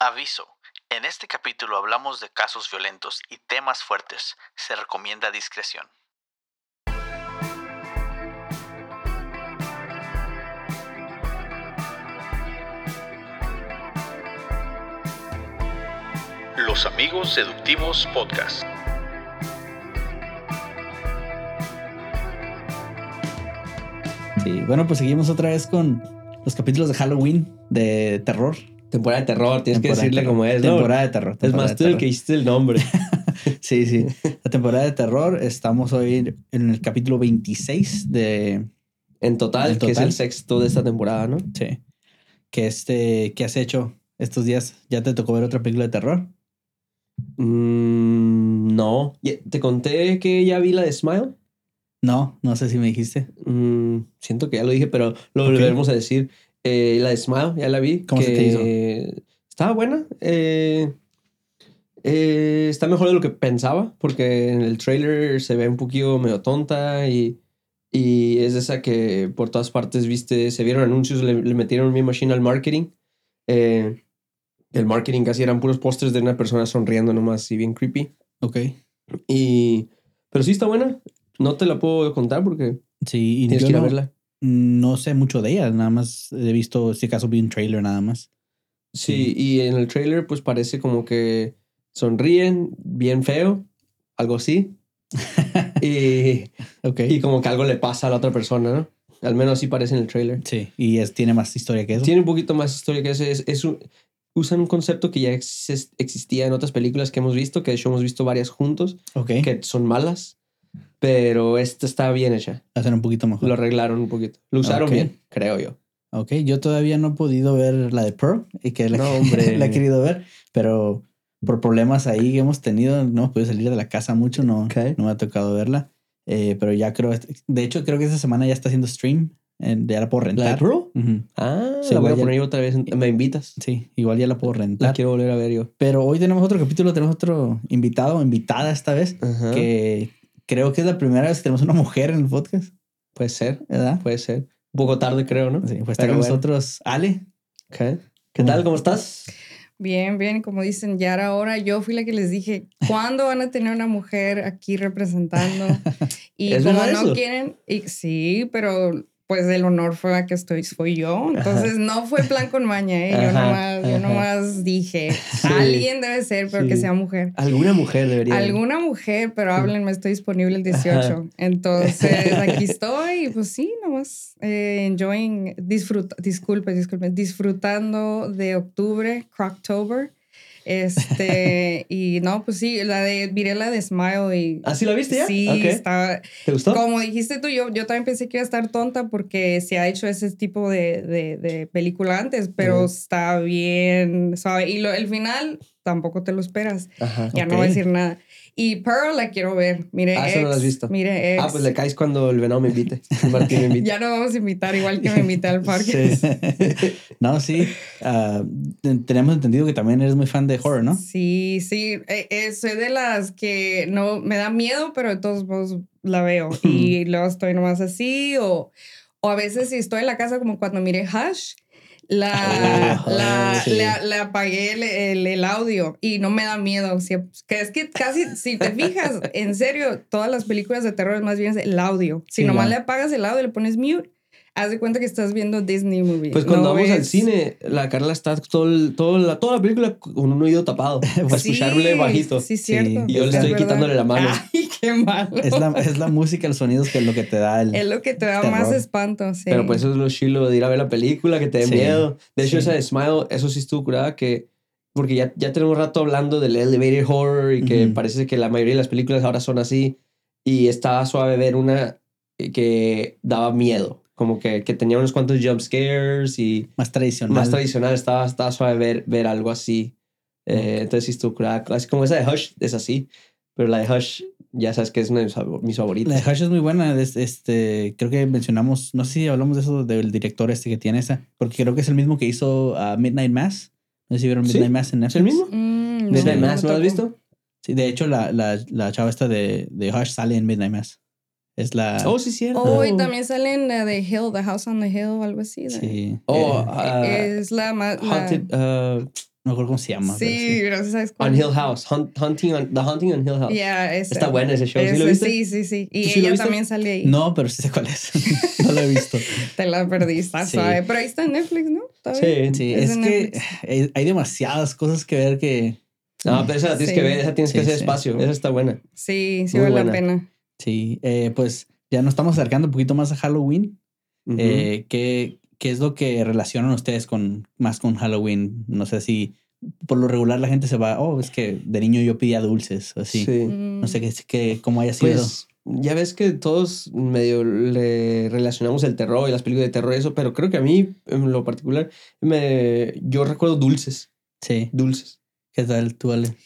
Aviso. En este capítulo hablamos de casos violentos y temas fuertes. Se recomienda discreción. Los Amigos Seductivos Podcast. Sí, bueno, pues seguimos otra vez con los capítulos de Halloween de terror. Temporada de terror, tienes Temporada que decirle como es, ¿no? Temporada de terror. Es temporada más, de tú el que hiciste el nombre. Sí, sí. La temporada de terror. Estamos hoy en el capítulo 26 de. En total, En que es total. el sexto de esta temporada, ¿no? Sí. Que este. ¿Qué has hecho estos días? ¿Ya te tocó ver otra película de terror? Mm, no. ¿Te conté que ya vi la de Smile? No, no sé si me dijiste. Mm, siento que ya lo dije, pero lo Ok. volveremos a decir. Eh, la de Smile, ya la vi. ¿Cómo se te hizo? Estaba buena. Eh, eh, está mejor de lo que pensaba, porque en el trailer se ve un poquito medio tonta y, y es esa que por todas partes, viste, se vieron anuncios, le, le metieron mi machine al marketing. Eh, el marketing casi eran puros pósters de una persona sonriendo nomás y bien creepy. Ok. Y, pero sí está buena. No te la puedo contar porque Sí, y tienes que ir a no, verla. No sé mucho de ella. Nada más he visto, si acaso vi un trailer nada más. Sí, y en el trailer pues parece como que sonríen bien feo, algo así. y, Ok. y como que algo le pasa a la otra persona, ¿no? Al menos así parece en el trailer. Sí, y es, tiene más historia que eso. Tiene un poquito más historia que eso. Es, es un- usan un concepto que ya exis- existía en otras películas que hemos visto, que de hecho hemos visto varias juntos, que son malas, pero esta está bien hecha. Hacen un poquito mejor. Lo arreglaron un poquito. Lo usaron Ok. bien, creo yo. Ok, yo todavía no he podido ver la de Pearl y que la, No, hombre. la he querido ver, pero por problemas ahí que hemos tenido, no hemos podido salir de la casa mucho, no, Ok. no me ha tocado verla. Eh, pero ya creo, de hecho, creo que esta semana ya está haciendo stream, ya la puedo ¿La de rentar. Pearl? Ujú. Ah, Sí, la voy a poner yo otra vez. Me invitas. Sí, igual ya la puedo La rentar. quiero volver a ver yo. Pero hoy tenemos otro capítulo, tenemos otro invitado, invitada esta vez, Ajá. que creo que es la primera vez que tenemos una mujer en el podcast, Puede ser, ¿verdad? puede ser. Un poco tarde, creo, ¿no? Sí, pues está Pero con bueno. nosotros Ale. Ok. ¿Qué tal? ¿Cómo estás? Bien, bien, como dicen, ya era hora. Yo fui la que les dije, ¿cuándo van a tener una mujer aquí representando? Y ¿Es como no eso? quieren, y, sí, pero pues el honor fue a que estoy, soy yo. Entonces no fue plan con maña, ¿eh? Yo, Ajá, nomás, yo nomás dije, alguien debe ser, pero que sea mujer. Alguna mujer debería. Alguna mujer, pero háblenme, estoy disponible el 18. Entonces, aquí estoy, pues sí, nomás eh, enjoying, disfruta, disculpe, disculpe, disfrutando de octubre, Croctober. Este, y no, pues sí, la de, miré la de Smile y ¿Ah, sí la viste ya? sí, Ok. estaba, ¿Te gustó? como dijiste tú, yo, yo también pensé que iba a estar tonta porque se ha hecho ese tipo de, de, de película antes, pero está bien, ¿sabe? Y lo, el final tampoco te lo esperas. Ajá. Ya no Ok. voy a decir nada. Y Pearl la quiero ver. Mire, Ah, esa no la has visto. Mire, ex. Ah, pues le caes cuando el venado me invite. Martín me invite. Ya no vamos a invitar, igual que me invité al parque. Sí. no, sí. ten- tenemos entendido que también eres muy fan de horror, ¿no? Sí, sí. eh, eh, soy de las que no me da miedo, pero de todos modos la veo. y luego estoy nomás así. O, o a veces si estoy en la casa, como cuando miré Hush. La, Oh, la, sí. la- le apagué el, el- el audio y no me da miedo. Que es que casi, si te fijas, en serio, todas las películas de terror es más bien el audio. Si Sí, nomás le apagas el audio y le pones mute, haz de cuenta que estás viendo Disney movie. Pues cuando No vamos al es- cine, la Carla está todo el- todo la, toda la película con un oído tapado. Para Sí, escucharle bajito. Sí, Sí. cierto. Y yo le Es estoy verdad. quitándole la mano. Ay, qué malo. Es la, es la música, los sonidos que es lo que te da el... Es lo que te da Terror. más espanto, sí. Pero pues eso es lo chilo de ir a ver la película, que te dé Sí, miedo. De hecho, sí. esa de Smile, eso sí estuvo curada que... Porque ya, ya tenemos rato hablando del elevator horror y que Ujú. parece que la mayoría de las películas ahora son así. Y estaba suave ver una que daba miedo. Como que, que tenía unos cuantos jump scares y más tradicional. más tradicional. Estaba, estaba suave ver, ver algo así. Eh, entonces sí. Así como esa de Hush es así. Pero la de Hush ya sabes que es una de mis favor- mis La favoritas. de Hush es muy buena. es- Este, creo que mencionamos, no sé si hablamos de eso del director este que tiene esa, porque creo que es el mismo que hizo a Midnight Mass. No sé si vieron ¿Sí? Midnight Mass en ¿Es Netflix. el mismo? Mm, Midnight no Mass, ¿no lo has visto? Sí, de hecho, la, la, la chava esta de, de Hush sale en Midnight Mass. Es la. Oh, sí, cierto. Oh, y también sale en la de Hill, The House on the Hill o algo así. de- sí. Oh, Eh, ah, es la más. la- Haunted, uh, No recuerdo cómo se llama. Sí, pero sí sabes cuál. On Hill House. Hunt- hunting on, the Hunting on Hill House. Yeah, ese. Está bueno ese show. ¿Sí lo Ese, viste? Sí, sí, sí. Y ¿Tú sí ella viste? también sale ahí. No, pero sí sé cuál es. no lo he visto. Te la perdiste, Sí. suave. Pero ahí está en Netflix, ¿no? ¿Todavía? Sí. Sí, Es es, que Netflix. hay, demasiadas cosas que ver que No, pero esa la tienes Sí. que ver. Esa tienes que Sí, hacer sí. espacio. Esa está buena. Sí, sí Muy vale buena. la pena. Sí, eh, pues ya nos estamos acercando un poquito más a Halloween. Eh, ¿qué, qué es lo que relacionan ustedes con más con Halloween? No sé si por lo regular la gente se va, oh, es que de niño yo pedía dulces o así. Sí. Mm. No sé qué, qué, cómo haya sido. Pues ya ves que todos medio le relacionamos el terror y las películas de terror y eso, pero creo que a mí, en lo particular, me, yo recuerdo dulces. sí. Dulces. ¿Qué tal tú, Ale?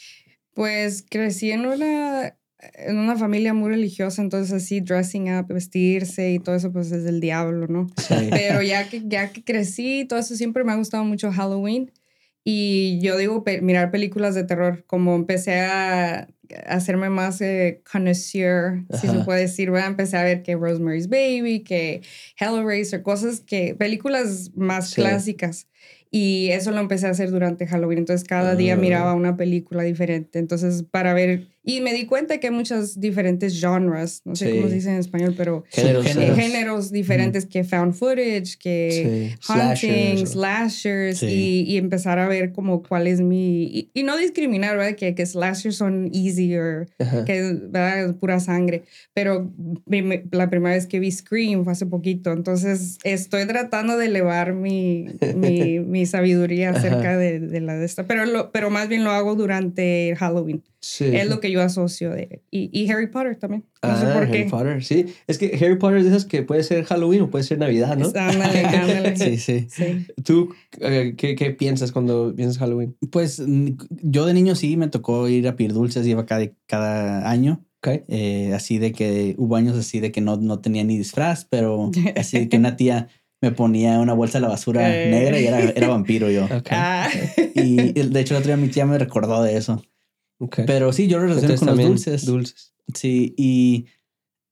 Pues crecí en una, en una familia muy religiosa, entonces así dressing up, vestirse y todo eso pues es del diablo, ¿no? Sí. Pero ya que, ya que crecí, todo eso siempre me ha gustado mucho Halloween. Y yo digo, pe- mirar películas de terror, como empecé a hacerme más eh, connoisseur, si se Ajá. puede decir, ¿verdad? Empecé a ver que Rosemary's Baby, que Hellraiser, cosas que, películas más Sí. clásicas. Y eso lo empecé a hacer durante Halloween. Entonces cada día Ah. miraba una película diferente. Entonces para ver, y me di cuenta que hay muchas diferentes genres, no sé Sí. cómo se dice en español, pero Géneros. Subgéneros. géneros diferentes que found footage, que Sí. hunting, Slashers. Sí. y, y empezar a ver como cuál es mi... Y, y no discriminar, ¿verdad? Que, que slashers son easier, Ajá. que ¿verdad? es pura sangre. Pero la primera vez que vi Scream fue hace poquito, entonces estoy tratando de elevar mi, mi, mi sabiduría acerca de, de la de esta, pero, lo, pero más bien lo hago durante Halloween. Sí. Es lo que yo asocio de... Y, y Harry Potter también. No sé Ah, por Harry qué. Potter, sí. Es que Harry Potter es de esas que puede ser Halloween o puede ser Navidad, ¿no? Ándale, ándale. Sí, sí. Sí. ¿Tú eh, ¿qué, qué piensas cuando piensas Halloween? Pues yo de niño sí me tocó ir a pedir dulces, iba cada, cada año. Ok. Eh, así de que hubo años así de que no, no tenía ni disfraz, pero así de que una tía me ponía una bolsa de la basura Eh. negra y era, era vampiro yo. Ok. Ah. Y de hecho el otro día mi tía me recordó de eso. Pero sí, yo lo relaciono Entonces con los dulces. Dulces. Sí, y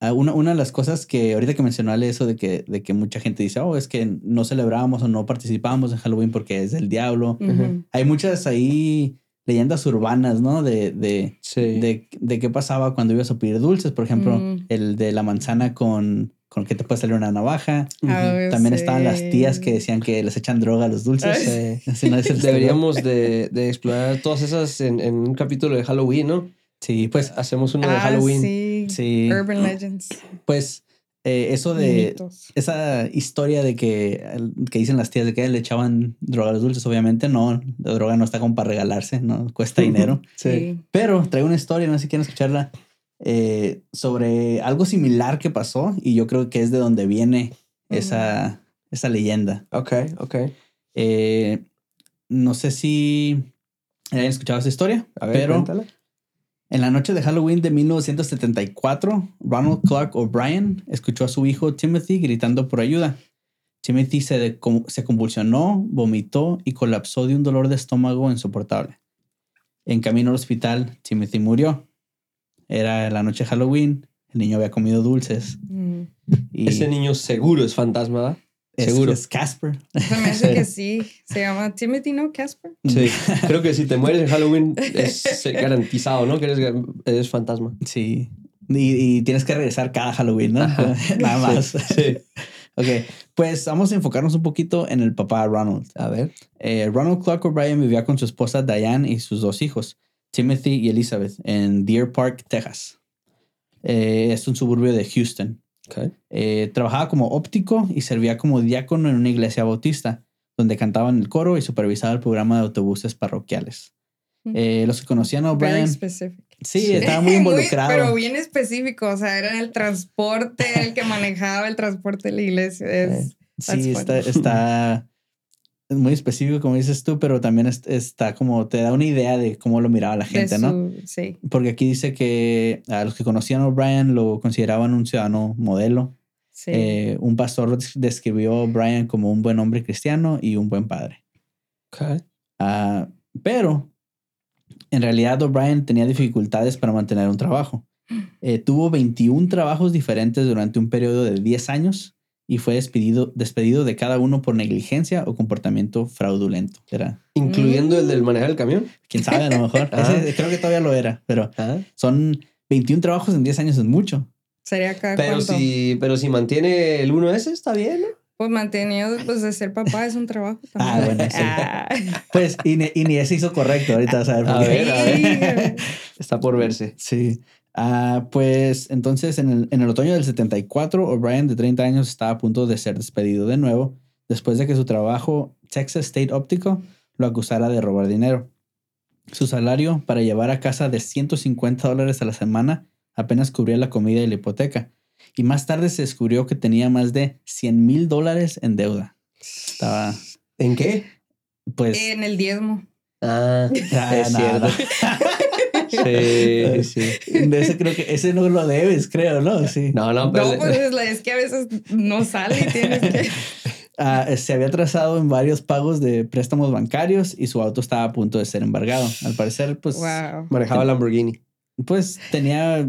ah, una, una de las cosas que ahorita que mencionale eso de que, de que mucha gente dice, oh, es que no celebramos o no participamos en Halloween porque es del diablo. Hay muchas ahí leyendas urbanas, ¿no? De, de, Sí. de, de qué pasaba cuando ibas a pedir dulces. Por ejemplo, Mm. el de la manzana con, con que te puede salir una navaja. Ah. También sí. estaban las tías que decían que les echan droga a los dulces. No es el Deberíamos de, de explorar todas esas en, en un capítulo de Halloween, ¿no? Sí, pues, Hacemos uno de Ah, Halloween. Sí. sí. Urban Legends. Pues eh, eso de Mitos. esa historia de que, que dicen las tías de que le echaban droga a los dulces, obviamente no, la droga no está como para regalarse, no cuesta dinero. Sí. Pero traigo una historia, no sé si quieren escucharla, eh, sobre algo similar que pasó y yo creo que es de donde viene esa, esa leyenda. Ok, ok. Eh, no sé si hayan escuchado esa historia, A ver, pero en la noche de Halloween de 1974, Ronald Clark O'Brien escuchó a su hijo Timothy gritando por ayuda. Timothy se, se convulsionó, vomitó y colapsó de un dolor de estómago insoportable. En camino al hospital, Timothy murió. Era la noche de Halloween, el niño había comido dulces Mm. y Ese niño seguro es fantasma, ¿verdad? es, seguro. es Casper. Se me hace que sí. Se llama Timothy, ¿no? Casper. Sí. Creo que si te mueres en Halloween es garantizado, ¿no? Que eres, eres fantasma. Sí. Y, y tienes que regresar cada Halloween, ¿no? Ajá. Nada más. Sí. Ok, pues vamos a enfocarnos un poquito en el papá Ronald. A ver. Eh, Ronald Clark O'Brien vivía con su esposa Diane y sus dos hijos, Timothy y Elizabeth, en Deer Park, Texas. Eh, es un suburbio de Houston. Ok. Eh, trabajaba como óptico y servía como diácono en una iglesia bautista, donde cantaba en el coro y supervisaba el programa de autobuses parroquiales. Eh, los que conocían a O'Brien, sí, estaba muy involucrado. pero bien específico. O sea, era el transporte, el que manejaba el transporte de la iglesia. Es, Sí, funny. está, está muy específico, como dices tú, pero también es- está como te da una idea de cómo lo miraba la gente, ¿no? su- Sí. Porque aquí dice que a los que conocían a O'Brien lo consideraban un ciudadano modelo. Sí. Eh, un pastor des- describió a O'Brien como un buen hombre cristiano y un buen padre. Ok. Ah, pero en realidad O'Brien tenía dificultades para mantener un trabajo. Eh, tuvo 21 trabajos diferentes durante un periodo de 10 años y fue despedido, despedido de cada uno por negligencia o comportamiento fraudulento. Era, Incluyendo el del manejar el camión. quién sabe, a lo mejor. Ah. Ese creo que todavía lo era, pero Ah. son 21 trabajos en 10 años, es mucho. Sería cada Pero cuánto. si, pero si mantiene el 1S, está bien, ¿no? Pues mantenido, pues de ser papá es un trabajo también. Ah, bueno, sí. Ah. Pues, y, ni- y ni ese hizo correcto, ahorita vas a ver por A qué. ver, a ver. Está por verse. Sí. Ah, pues entonces en el, en el otoño del 74, O'Brien de 30 años estaba a punto de ser despedido de nuevo después de que su trabajo, Texas State Óptico, lo acusara de robar dinero. Su salario para llevar a casa de 150 dólares a la semana apenas cubría la comida y la hipoteca. Y más tarde se descubrió que tenía más de 100 mil dólares en deuda. Estaba, ¿En qué? pues... En el diezmo. Ah, ah, es cierto. Sí, sí. Ese creo que ese no lo debes, creo, ¿no? Sí. No, no, pero. No, pues es, la- es que a veces no sale y tienes que. Ah, se había atrasado en varios pagos de préstamos bancarios y su auto estaba a punto de ser embargado. Al parecer, pues, Wow. manejaba Lamborghini. pues tenía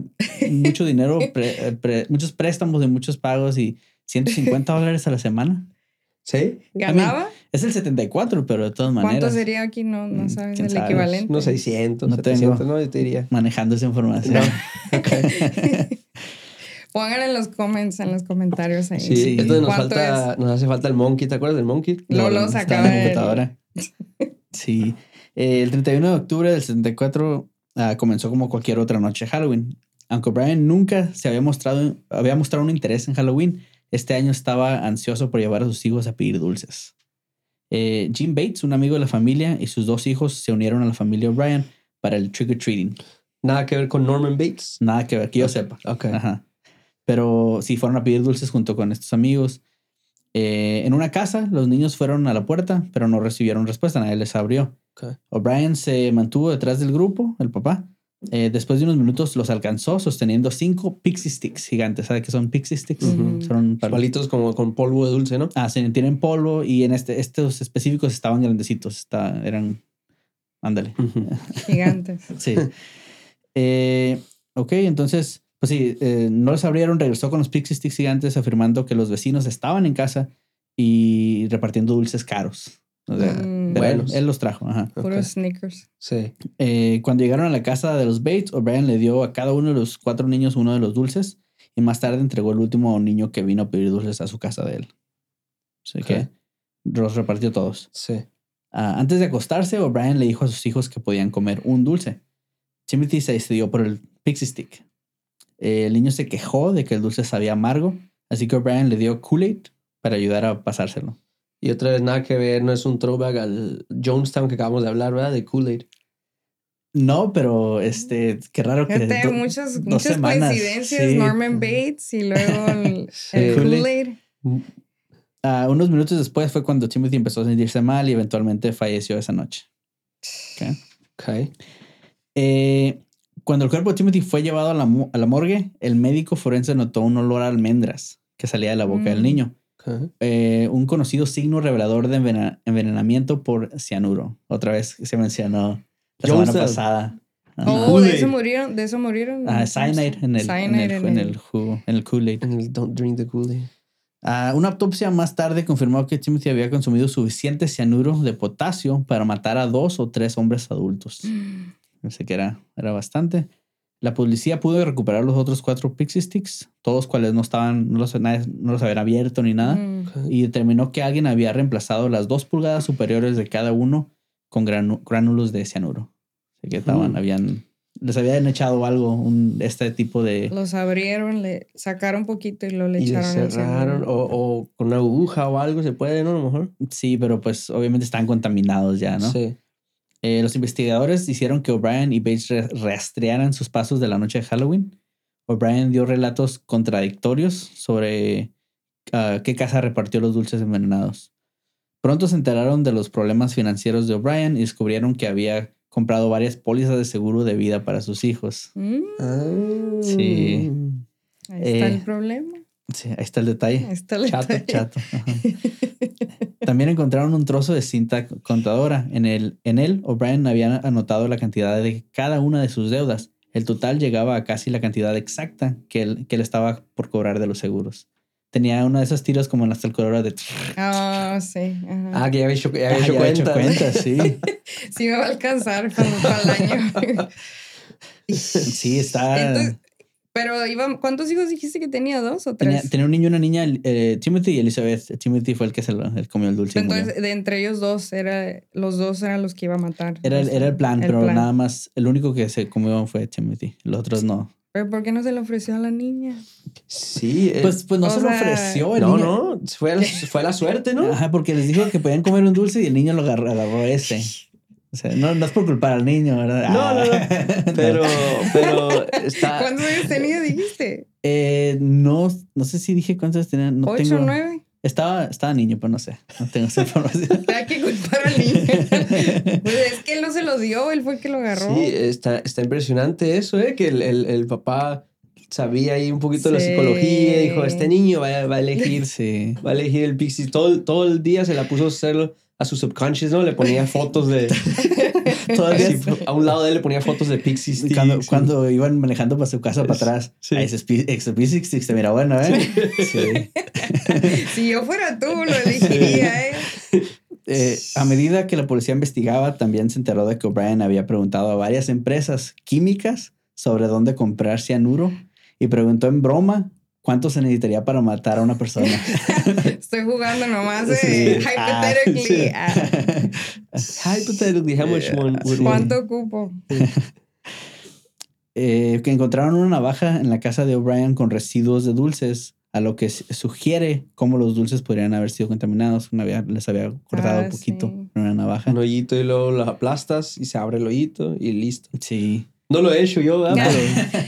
mucho dinero, pre- pre- muchos préstamos de muchos pagos y 150 dólares a la semana. ¿Sí? ¿Ganaba? Es el 74, pero de todas maneras, ¿Cuánto sería aquí? No, no Mm, sabes el sabe. equivalente. Unos 600, No 700, tengo. ¿no? Yo te diría. manejando esa información. No. Pongan en los comments, en los comentarios ahí. Sí, Sí. entonces nos ¿Cuánto falta, nos hace falta el monkey, ¿te acuerdas del monkey? Lo- lo está sacaba en la computadora. Sí. Eh, el 31 de octubre del 74 ah, comenzó como cualquier otra noche de Halloween. Aunque Brian nunca se había mostrado, había mostrado un interés en Halloween, este año estaba ansioso por llevar a sus hijos a pedir dulces. Eh, Jim Bates, un amigo de la familia, y sus dos hijos se unieron a la familia O'Brien para el trick or treating. Nada que ver con Norman Bates. Nada que ver, que yo sepa. Ok. Ajá. Pero sí fueron a pedir dulces junto con estos amigos. Eh, en una casa, los niños fueron a la puerta, pero no recibieron respuesta, nadie les abrió. O'Brien se mantuvo detrás del grupo, el papá. Eh, después de unos minutos los alcanzó sosteniendo cinco pixie sticks gigantes. ¿Sabe qué son pixie sticks? Son pal- Palitos como con polvo de dulce, ¿no? Ah, sí, tienen polvo y en este, estos específicos estaban grandecitos. Está, eran. Ándale. Gigantes. Sí. Eh, ok, entonces, pues sí, eh, no les abrieron, regresó con los Pixie Sticks gigantes afirmando que los vecinos estaban en casa y repartiendo dulces caros. O sea, Mm. Él, los trajo. Ajá. Puros sneakers. Sí. Eh, cuando llegaron a la casa de los Bates, O'Brien le dio a cada uno de los cuatro niños uno de los dulces y más tarde entregó el último niño que vino a pedir dulces a su casa de él. Así que los repartió todos. Sí. Ah, antes de acostarse, O'Brien le dijo a sus hijos que podían comer un dulce. Timothy se decidió por el Pixie Stick. Eh, el niño se quejó de que el dulce sabía amargo, así que O'Brien le dio Kool-Aid para ayudar a pasárselo. Y otra vez nada que ver, no es un throwback al Jonestown que acabamos de hablar, ¿verdad? De Kool-Aid. No, pero este, qué raro que. Fíjate, do- muchas, dos muchas semanas, coincidencias. sí. Norman Bates y luego el, Sí. el Kool-Aid. Ah, unos minutos después fue cuando Timothy empezó a sentirse mal y eventualmente falleció esa noche. Ok. Ok. Eh, cuando el cuerpo de Timothy fue llevado a la, a la morgue, el médico forense notó un olor a almendras que salía de la boca del Mm. niño. Eh, un conocido signo revelador de envenenamiento por cianuro. Otra vez se mencionó la semana pasada. Oh, de eso murieron, de eso murieron. Ah, cyanide en el, en el, en en el- el jugo, en el Kool-Aid. En el Don't Drink the Kool-Aid. Ah, una autopsia más tarde confirmó que Timothy había consumido suficiente cianuro de potasio para matar a dos o tres hombres adultos. Pensé que era, era bastante. La policía pudo recuperar los otros cuatro Pixie Sticks, todos cuales no estaban, no los, nadie- no los habían abierto ni nada, Mm. Y determinó que alguien había reemplazado las dos pulgadas superiores de cada uno con gránulos de cianuro. Así que estaban, Mm. habían, les habían echado algo, un, este tipo de... Los abrieron, le sacaron poquito y lo le Y le echaron. el cerraron. O, o con una aguja o algo se puede, ¿no? A lo mejor. Sí, pero pues obviamente están contaminados ya, ¿no? Sí. Eh, los investigadores hicieron que O'Brien y Bates re- rastrearan sus pasos de la noche de Halloween. O'Brien dio relatos contradictorios sobre ah, qué casa repartió los dulces envenenados. Pronto se enteraron de los problemas financieros de O'Brien y descubrieron que había comprado varias pólizas de seguro de vida para sus hijos. Mm, Ah. Sí. ahí está Eh, el problema. Sí, ahí está el detalle. Ahí está el chato, detalle. Chato. También encontraron un trozo de cinta contadora. En, el, en él, O'Brien había anotado la cantidad de cada una de sus deudas. El total llegaba a casi la cantidad exacta que él, que él estaba por cobrar de los seguros. tenía uno de esos tiros como en las calculadoras de... Ah, sí. ajá. Ah, que ya había hecho, ya había Ah, hecho ya había hecho cuenta. cuenta, sí. Sí me va a alcanzar para, para el año. Sí, está... Entonces, pero iba, ¿cuántos hijos dijiste que tenía? ¿Dos o tres? tenía un niño y una niña, eh, Timothy y Elizabeth. Timothy fue el que se lo, el comió el dulce. Entonces, de entre ellos dos, era, los dos eran los que iba a matar. Era, el- era el plan, pero plan. nada más, el único que se comió fue Timothy. Los otros no. ¿Pero por qué no se le ofreció a la niña? Sí. eh, Pues, pues no o se lo ofreció el no, niño. no. Fue fue la suerte, ¿no? Ajá, porque les dijo que podían comer un dulce y el niño lo agarró, agarró ese. O sea, no, no es por culpar al niño, ¿verdad? No, no, no. Ah. Pero, pero está. ¿Cuántos años tenía, dijiste? Eh, no, no sé si dije cuántos tenía. No ¿Ocho, tengo, nueve? Estaba, estaba niño, pero no sé. No tengo esa información. Hay que culpar al niño. Pues es que él no se lo dio, él fue el que lo agarró. Sí, está, está impresionante eso, ¿eh? Que el, el, el papá sabía ahí un poquito de la psicología. Dijo, este niño va, va a elegir Sí. va a elegir el Pixie. Todo, todo el día se la puso a hacerlo a su subconscious, ¿no? Le ponía fotos de... Todavía así, a un lado de él le ponía fotos de Pixie Sticks. cuando, iban manejando para su casa para atrás, Sí. a ese Spi- ese P60 se mira bueno, ¿eh? Sí. Si yo fuera tú, lo elegiría, ¿eh? Eh, a medida que la policía investigaba, también se enteró de que O'Brien había preguntado a varias empresas químicas sobre dónde comprar cianuro y preguntó en broma cuánto se necesitaría para matar a una persona. Estoy jugando nomás, Sí. ¿eh? Ah, Hypothetically. sí. ah, Hypothetically, how much one would one- ¿Cuánto ocupo? Eh, que encontraron una navaja en la casa de O'Brien con residuos de dulces, a lo que sugiere cómo los dulces podrían haber sido contaminados. Una había- les había cortado Ah, un poquito sí. con una navaja. Un hoyito y luego lo aplastas y se abre el hoyito y listo. Sí. No lo he hecho yo, ¿verdad?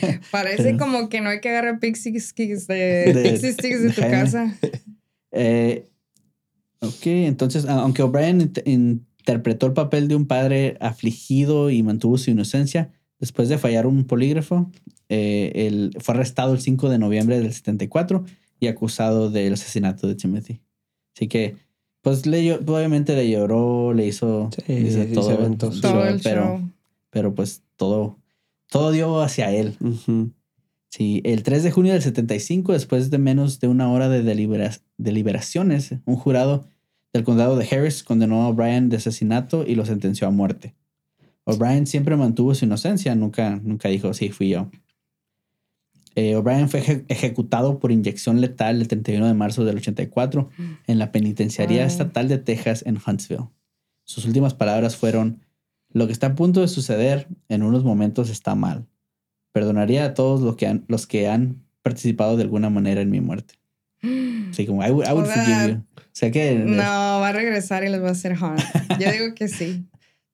Pero Parece Pero- como que no hay que agarrar pixie sticks de, De- pixie sticks de de tu Jaime. casa. Eh, ok, entonces, a- aunque O'Brien int- interpretó el papel de un padre afligido y mantuvo su inocencia, después de fallar un polígrafo, eh, él fue arrestado el 5 de noviembre del 74 y acusado del asesinato de Timothy. Así que, pues, le, obviamente le lloró, le hizo, Sí, hizo todo, el show, pero, pero pues todo, todo dio hacia él. Sí, el 3 de junio del 75, después de menos de una hora de delibera- deliberaciones, un jurado del condado de Harris condenó a O'Brien de asesinato y lo sentenció a muerte. O'Brien siempre mantuvo su inocencia, nunca, nunca dijo, sí, fui yo. Eh, O'Brien fue eje- ejecutado por inyección letal el 31 de marzo del 84 en la penitenciaría estatal de Texas en Huntsville. Sus últimas palabras fueron, lo que está a punto de suceder en unos momentos está mal. Perdonaría a todos los que han, los que han participado de alguna manera en mi muerte. Así como, I would, I would O sea, forgive you. O sea que... No, va a regresar y les va a hacer harm. Yo digo que sí.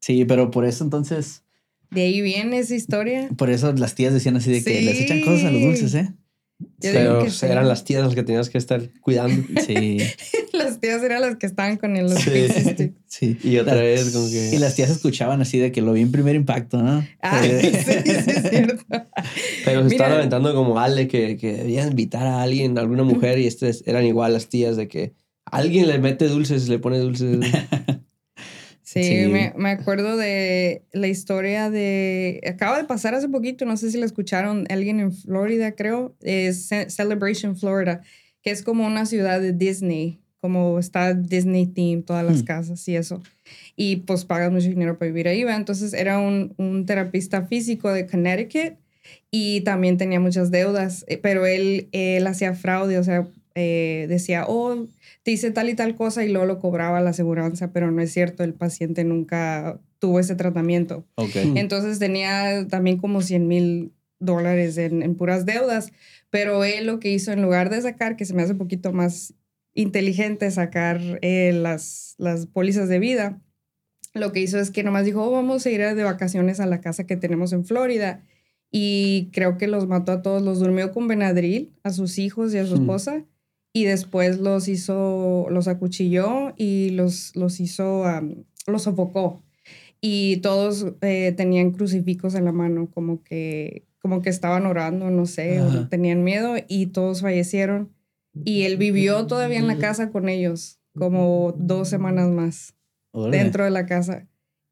Sí, pero por eso entonces... De ahí viene esa historia. Por eso las tías decían así de que les echan cosas a los dulces, ¿eh? Yo Pero digo que sí. eran las tías las que tenías que estar cuidando. Sí, Las tías eran las que estaban con el los Sí. sí. Y otra La- vez como que... Y las tías escuchaban así de que lo vi en primer impacto, ¿no? Ah, sí, sí, es cierto. Pero se estaban aventando como Ale que, que debía invitar a alguien, a alguna mujer, y estas eran igual las tías de que alguien le mete dulces, le pone dulces. Sí, Sí. Me, me acuerdo de la historia de... Acaba de pasar hace poquito, no sé si la escucharon, alguien en Florida, creo, es Ce- Celebration, Florida, que es como una ciudad de Disney, como está Disney theme, todas las Hmm. casas y eso. Y pues pagas mucho dinero para vivir ahí, ¿va? Entonces era un, un terapista físico de Connecticut y también tenía muchas deudas, eh, pero él, él hacía fraude, o sea, eh, decía, oh, te hice tal y tal cosa y luego lo cobraba la aseguranza, pero no es cierto, el paciente nunca tuvo ese tratamiento. ok. Entonces tenía también como 100 mil dólares en, en puras deudas, pero él lo que hizo en lugar de sacar, que se me hace un poquito más inteligente sacar eh, las, las pólizas de vida, lo que hizo es que nomás dijo, "Oh, vamos a ir de vacaciones a la casa que tenemos en Florida. Y creo que los mató a todos, los durmió con Benadryl, a sus hijos y a su Mm. esposa. Y después los hizo, los acuchilló y los, los hizo, am, los sofocó. Y todos eh, tenían crucifijos en la mano, como que, como que estaban orando, no sé, o tenían miedo y todos fallecieron. Y él vivió todavía en la casa con ellos, como dos semanas más dentro de la casa.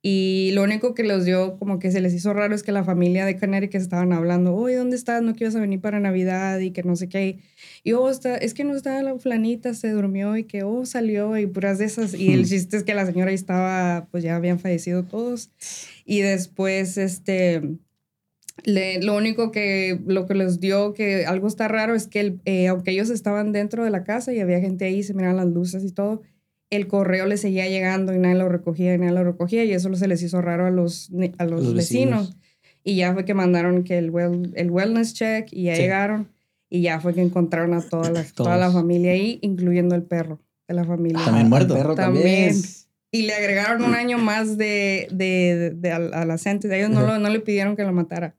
Y lo único que los dio, como que se les hizo raro, es que la familia de Canary que estaban hablando, oye, ¿dónde estás? No quieres venir para Navidad y que no sé qué. Y, oh, está, es que no estaba la flanita, se durmió y que, oh, salió y puras de esas. Y el chiste es que la señora ahí estaba, pues ya habían fallecido todos. Y después, este, le- lo único que, lo que les dio, que algo está raro, es que el- eh, aunque ellos estaban dentro de la casa y había gente ahí, se miraban las luces y todo, el correo les seguía llegando y nadie lo recogía y nadie lo recogía y eso se les hizo raro a los, a los, Los vecinos. vecinos. Y ya fue que mandaron que el, well- el wellness check y ya Sí. llegaron y ya fue que encontraron a toda la, toda la familia ahí, incluyendo el perro de la familia. También Ah, muerto. el perro También. también. Y le agregaron un año más de, de, de, de- a, a la sentence. Ellos no, lo, no le pidieron que lo matara,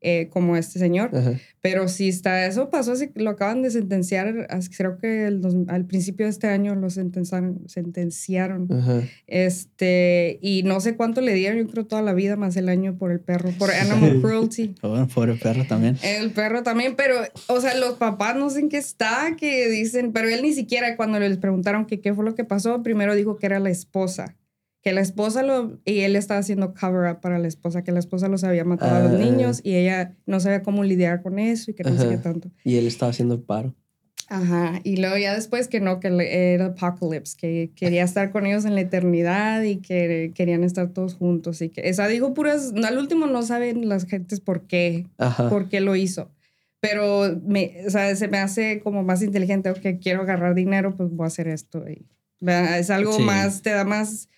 eh, como este señor. Ajá. Pero sí está, eso pasó, lo acaban de sentenciar, creo que el al principio de este año lo sentenciaron, sentenciaron. Ajá. Este, y no sé cuánto le dieron, yo creo toda la vida más el año por el perro, por animal cruelty. Oh, pobre perro también. El perro también, pero, o sea, los papás no sé en qué está, que dicen, pero él ni siquiera cuando les preguntaron que qué fue lo que pasó, primero dijo que era la esposa, que la esposa lo, y él estaba haciendo cover up para la esposa, que la esposa los había matado a los Ah. niños y ella no sabía cómo lidiar con eso y que no sé Ajá. qué tanto. Y él estaba haciendo el paro. Ajá, y luego ya después que no, que era Apocalypse, que quería estar con ellos en la eternidad y que querían estar todos juntos y que, esa dijo puras, al último no saben las gentes por qué, Ajá. por qué lo hizo. Pero me, o sea, se me hace como más inteligente, ok, quiero agarrar dinero, pues voy a hacer esto. Y, es algo Sí. más, te da más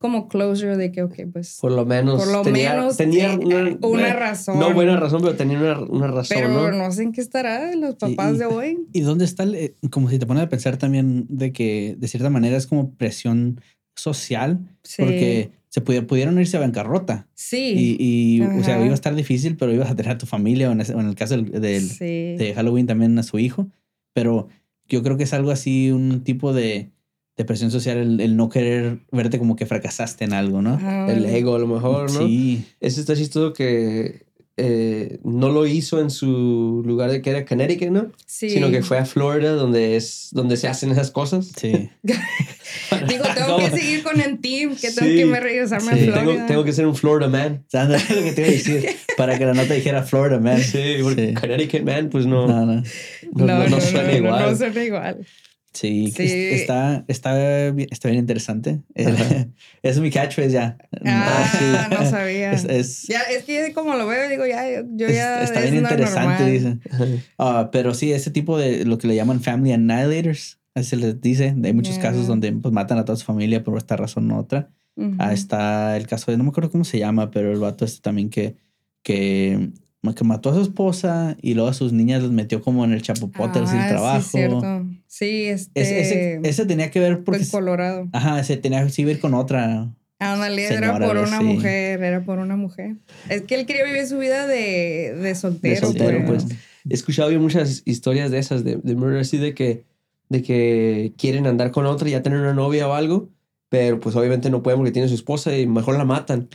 como closure de que, ok, pues Por lo menos. por lo tenía, menos tenía eh, una, una razón. No buena razón, pero tenía una, una razón, Pero ¿no? no sé en qué estará los papás y- de hoy. ¿Y dónde está el, eh, como si te pones a pensar también de que de cierta manera es como presión social? Sí. Porque se pudi- pudieron irse a bancarrota. sí. Y, y, o sea, iba a estar difícil, pero ibas a tener a tu familia, o en, ese- o en el caso del, del- sí. de Halloween también a su hijo. Pero yo creo que es algo así, un tipo de, de presión social, el, el no querer verte como que fracasaste en algo, ¿no? Ajá. El ego, a lo mejor, ¿no? Sí, Ese está chistoso que eh, no lo hizo en su lugar de que era Connecticut, ¿no? Sí. Sino que fue a Florida, donde es donde se hacen esas cosas. sí. Digo, tengo que seguir con el team, que tengo Sí. que irme regresarme Sí. a Florida. Tengo, tengo que ser un Florida man. O sea, no es lo que te iba a decir, para que la nota dijera Florida, man. Sí, porque Sí. Connecticut man, pues no, no, No, no. no, no suena igual. No, suena igual. Sí, Sí. es- Está, está, bien, está bien interesante. Es mi catchphrase ya. Ah, sí. no sabía. Es, es- Ya, es que como lo veo, digo, ya, yo es- ya. está es bien interesante, normal. dice. Ah, pero sí, ese tipo de lo que le llaman family annihilators, así se les dice. Hay muchos casos donde pues, matan a toda su familia por esta razón u otra. Ah, está el caso de, no me acuerdo cómo se llama, pero el vato este también que, que, que mató a su esposa y luego a sus niñas los metió como en el chapopote Ah, sin sí, trabajo. cierto. Sí, este. Ese, ese, ese tenía que ver porque... en Colorado. Ajá, ese tenía que ver con otra. Ándale, era por una sí. mujer, era por una mujer. Es que él quería vivir su vida de, de soltero. De soltero, pues. pues. He escuchado yo muchas historias de esas, de, de murder, así de que, de que quieren andar con otra y ya tener una novia o algo, pero pues obviamente no pueden porque tiene su esposa y mejor la matan.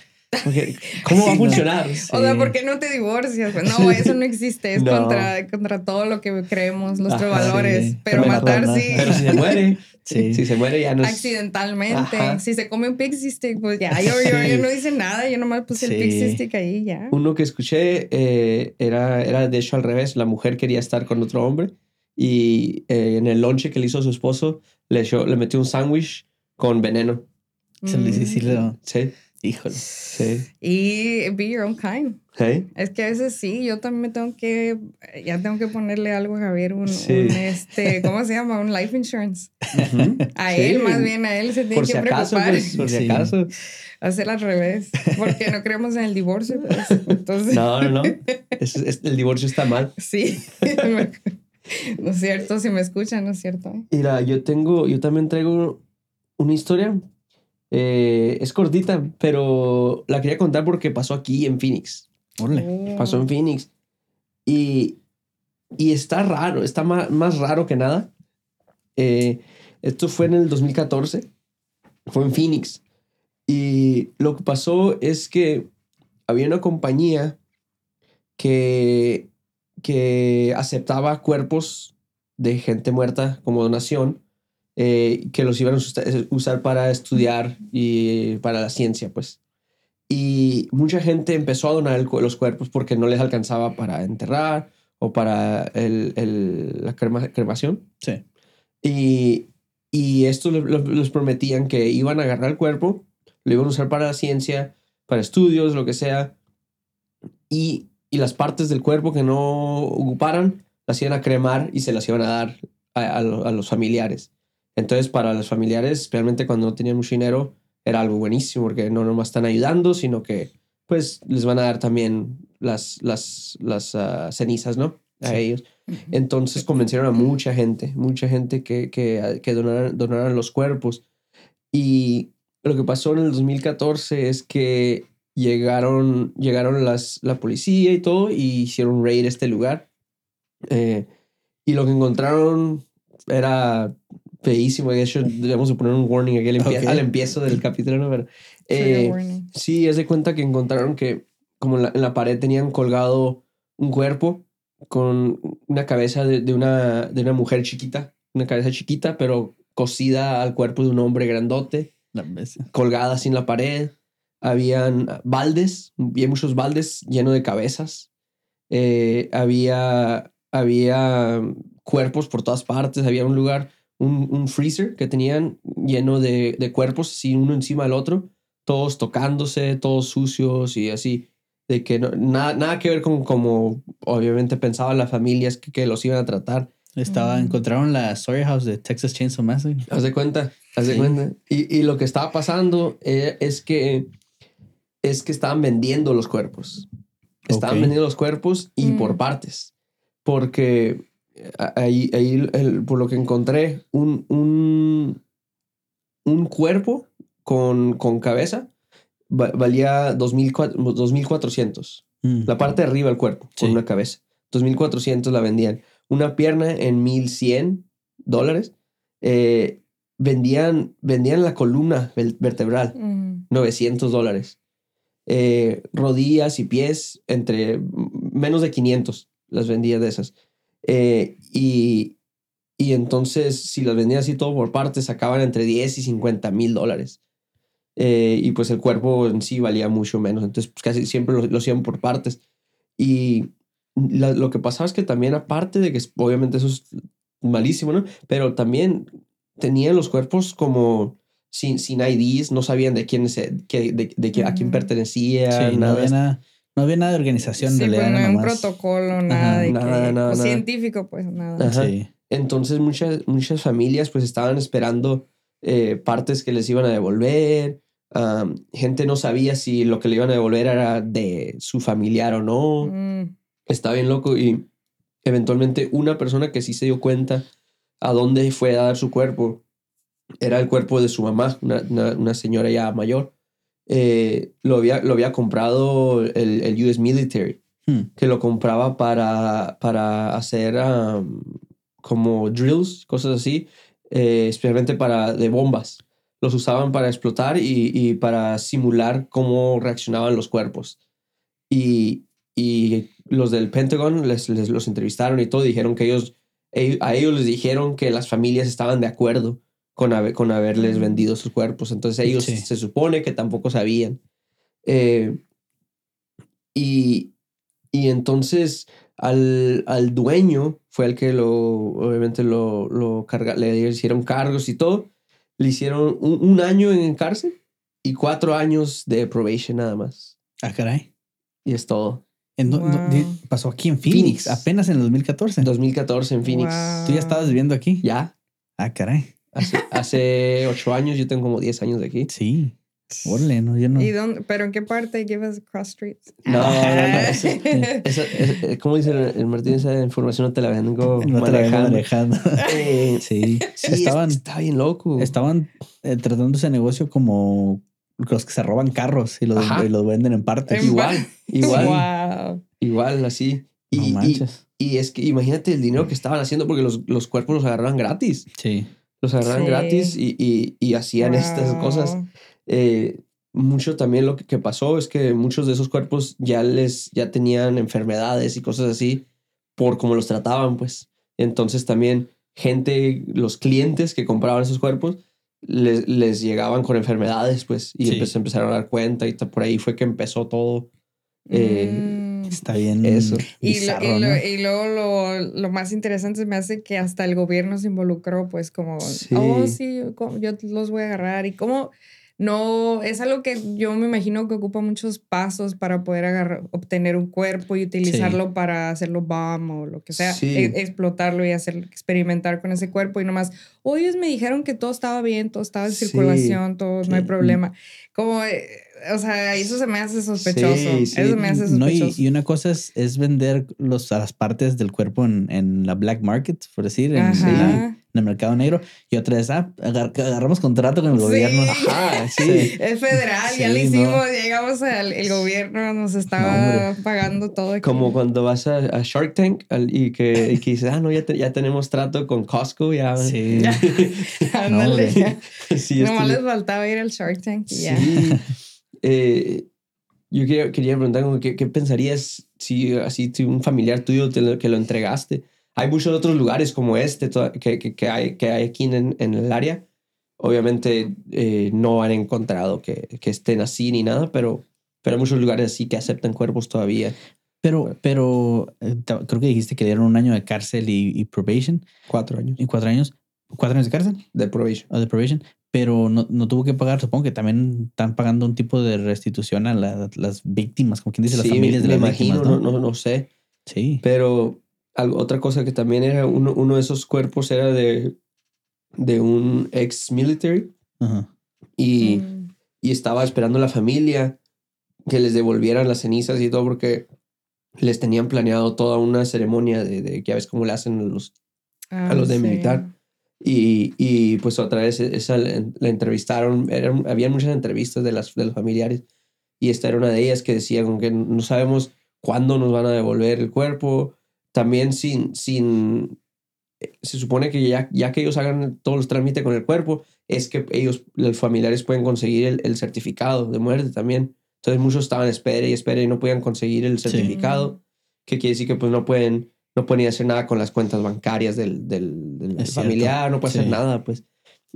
Porque, ¿Cómo va a Sí, no. funcionar? O sea, Sí. ¿por qué no te divorcias? Pues no, eso no existe. Es No. contra, contra todo lo que creemos, nuestros Ajá, valores. sí. Pero Pero matar sí. Pero si se muere, Sí. si se muere ya no es... Accidentalmente. Ajá. Si se come un pixie stick, pues ya, yo, yo, yo no hice nada. Yo nomás puse Sí. el pixie stick ahí ya. Uno que escuché eh, era, era de hecho al revés. La mujer quería estar con otro hombre y eh, en el lonche que le hizo a su esposo le, echó- le metió un sándwich con veneno. Se le sí, sí, Mm. Sí, Híjole. sí. Y be your own kind. Sí. Es que a veces sí, yo también me tengo que, ya tengo que ponerle algo a Javier, un, Sí. un, este, ¿cómo se llama? Un life insurance. Ujú. A Sí. él, más bien a él se tiene Por que si acaso, preocupar. pues, por si Sí. acaso. Hacer al revés, porque no creemos en el divorcio, pues. Entonces, No, no, no. Es- es- el divorcio está mal. sí. no es cierto, si me escuchan, no es cierto. ¿eh? Mira, yo tengo, yo también traigo una historia. Eh, es cortita, pero la quería contar porque pasó aquí en Phoenix. Pasó en Phoenix. Y, y está raro, está más, más raro que nada. Eh, esto fue en el 2014. Fue en Phoenix. Y lo que pasó es que había una compañía que, que aceptaba cuerpos de gente muerta como donación, eh, que los iban a usa- usar para estudiar y para la ciencia, pues. Y mucha gente empezó a donar el los cuerpos porque no les alcanzaba para enterrar o para el, el- la crema- cremación. Sí. Y, y estos le- le- les prometían que iban a agarrar el cuerpo, lo iban a usar para la ciencia, para estudios, lo que sea. Y, y las partes del cuerpo que no ocuparan las iban a cremar y se las iban a dar a, a a los familiares. Entonces, para los familiares, especialmente cuando no tenían mucho dinero, era algo buenísimo porque no nomás están ayudando, sino que pues les van a dar también las, las, las ah, cenizas, ¿no? A Sí. ellos. Entonces convencieron a mucha gente, mucha gente que, que, que donaran, donaran los cuerpos. Y lo que pasó en el 2014 es que llegaron, llegaron las, la policía y todo y hicieron raid a este lugar. Eh, y lo que encontraron era feísimo. De hecho, debemos de poner un warning aquí al, empie- Ok. al empiezo del capítulo, ¿no? Pero, eh. Sí, es de cuenta que encontraron que como en la, en la pared tenían colgado un cuerpo con una cabeza de, de una, de una mujer chiquita, una cabeza chiquita, pero cosida al cuerpo de un hombre grandote, colgada así en la pared. Habían baldes, había muchos baldes llenos de cabezas. Eh, había, había cuerpos por todas partes. Había un lugar, un, un freezer que tenían lleno de, de cuerpos, así uno encima del otro, todos tocándose, todos sucios y así. De que no, nada, nada que ver con como obviamente pensaban las familias que, que los iban a tratar. Estaba, Mm. encontraron la Story House de Texas Chainsaw Massacre. Haz de cuenta, haz de Sí. cuenta. Y, y lo que estaba pasando eh, es que es que estaban vendiendo los cuerpos. Estaban vendiendo los cuerpos y Mm. por partes. Porque ahí, ahí el- por lo que encontré, un, un, un cuerpo con, con cabeza va- valía 2.400 2.400. Mm. La parte de arriba del cuerpo, Sí. con una cabeza. 2.400 la vendían. Una pierna en 1.100 dólares. Eh, vendían, vendían la columna vertebral, Ujú. 900 dólares. Eh, rodillas y pies, entre mm, menos de 500 las vendía de esas. Eh, y, y entonces, si las vendían así todo por partes, sacaban entre 10 y 50 mil dólares. Eh, y pues el cuerpo en sí valía mucho menos. Entonces, pues casi siempre lo, lo hacían por partes. Y la- lo que pasaba es que también, aparte de que obviamente eso es malísimo, ¿no? Pero también tenían los cuerpos como sin, sin IDs, no sabían de quién, se, que, de, de a quién pertenecía, Sí, nada, no había nada de organización Sí, en pues realidad. no hay un protocolo, nada de Nada, que, nada, pues, nada. científico, pues nada. Ajá. Sí. Entonces muchas, muchas familias pues estaban esperando eh, partes que les iban a devolver. Gente no sabía si lo que le iban a devolver era de su familiar o no. Mm, Está bien loco y eventualmente una persona que sí se dio cuenta a dónde fue a dar su cuerpo era el cuerpo de su mamá, una, una- una señora ya mayor. Eh, lo, había, lo había comprado el, el US Military Hmm. que lo compraba para, para hacer am, como drills, cosas así, eh, especialmente para de bombas. Los usaban para explotar y, y para simular cómo reaccionaban los cuerpos. Y, y los del Pentagon les, les los entrevistaron y todo, dijeron que ellos, ell- a ellos les dijeron que las familias estaban de acuerdo con, haber- con haberles vendido sus cuerpos. Entonces ellos Sí. se supone que tampoco sabían. Eh, y, y entonces al, al dueño fue el que lo, obviamente lo, lo carga, le hicieron cargos y todo. Le hicieron un, un año en cárcel y cuatro años de probation nada más. Ah, caray. Y es todo. ¿En Wow. pasó aquí en Phoenix, Phoenix. apenas en el 2014. 2014 en Phoenix. Wow. ¿Tú ya estabas viviendo aquí? Ya, Ah, caray. Hace, hace ocho años, yo tengo como 10 años de aquí. Sí. Órale, no, yo no. ¿Y dónde? ¿Pero en qué parte? Give us cross streets. No, no, no. Eso, eso- eso- ¿Cómo dice el, el Martín? Esa información no te la vengo no te la vengo manejando. manejando. Eh, Sí. sí, estaban, está bien loco. estaban eh, tratando ese negocio como los que se roban carros y los, y los venden en partes. En Igual, igual, Wow. igual, así. Y, no y, manches. y es que imagínate el dinero que estaban haciendo porque los, los cuerpos los agarraban gratis. Sí. Los agarraban Sí. gratis y, y, y hacían estas cosas. Eh, mucho también lo que, que pasó es que muchos de esos cuerpos ya les ya tenían enfermedades y cosas así por cómo los trataban, pues. Entonces también gente, los clientes que compraban esos cuerpos les, les llegaban con enfermedades, pues, y Sí. se empezaron a dar cuenta y por ahí fue que empezó todo. Eh, Mm. Está bien. Eso. Y, lo- bizarro, y, lo- ¿no? y luego lo, lo más interesante se me hace que hasta el gobierno se involucró, pues como, Sí. oh, sí, yo los voy a agarrar. Y como no, es algo que yo me imagino que ocupa muchos pasos para poder agarrar, obtener un cuerpo y utilizarlo para hacerlo bomb o lo que sea, Sí. e- explotarlo y hacer, experimentar con ese cuerpo. Y nomás, oh, ellos me dijeron que todo estaba bien, todo estaba en Sí. circulación, todo, no hay Sí. problema. Como, eh, o sea, eso se me hace sospechoso. Sí, sí. Eso me hace No, y, sospechoso. y una cosa es, es vender los, a las partes del cuerpo en, en la black market, por decir, en, Ajá. en la- en el mercado negro. Y otra es, ah, agar- agarramos contrato con el Sí. gobierno. Ajá, sí. Sí. Es federal, ya lo no. hicimos, llegamos al el gobierno, nos estaba hombre. pagando todo. aquí. Como cuando vas a, a Shark Tank al- y que, y que dices, ah, no, ya, te- ya tenemos trato con Costco, ya. Sí. Ya. Ándale. Nomás este- les faltaba ir al Shark Tank y ya. Eh, yo quería, quería preguntar, como, ¿qué, ¿qué pensarías si así si un familiar tuyo te lo, que lo entregaste? Hay muchos otros lugares como este que, que, que hay, que hay aquí en, en el área. Obviamente eh, no han encontrado que, que estén así ni nada, pero, pero hay muchos lugares así que aceptan cuerpos todavía. Pero, pero eh, creo que dijiste que dieron un año de cárcel y, y probation. Cuatro años ¿Y cuatro años? ¿Cuatro años de cárcel? de probation. O de probation. Pero no, no tuvo que pagar. Supongo que también están pagando un tipo de restitución a la- las víctimas, como quien dice, las Sí, familias de me las imagino, víctimas. no, ¿no? no, no sé. Sí. Pero algo, otra cosa que también era, uno, uno de esos cuerpos era de, de un ex military Ajá. y, Mm. y estaba esperando la familia que les devolvieran las cenizas y todo porque les tenían planeado toda una ceremonia de, de que ya ves cómo le hacen a los Ah, a los de sí. militar. Y, y pues otra vez esa la, entrevistaron eran, había muchas entrevistas de las de los familiares y esta era una de ellas que decía como que no sabemos cuándo nos van a devolver el cuerpo también sin sin eh, se supone que ya, ya que ellos hagan todos los trámites con el cuerpo es que ellos los familiares pueden conseguir el, el certificado de muerte también entonces muchos estaban espera y espera y no podían conseguir el Sí. certificado que quiere decir que pues no pueden no pueden ir a hacer nada con las cuentas bancarias del, del, del cierto. familiar, no puede Sí. hacer nada, pues.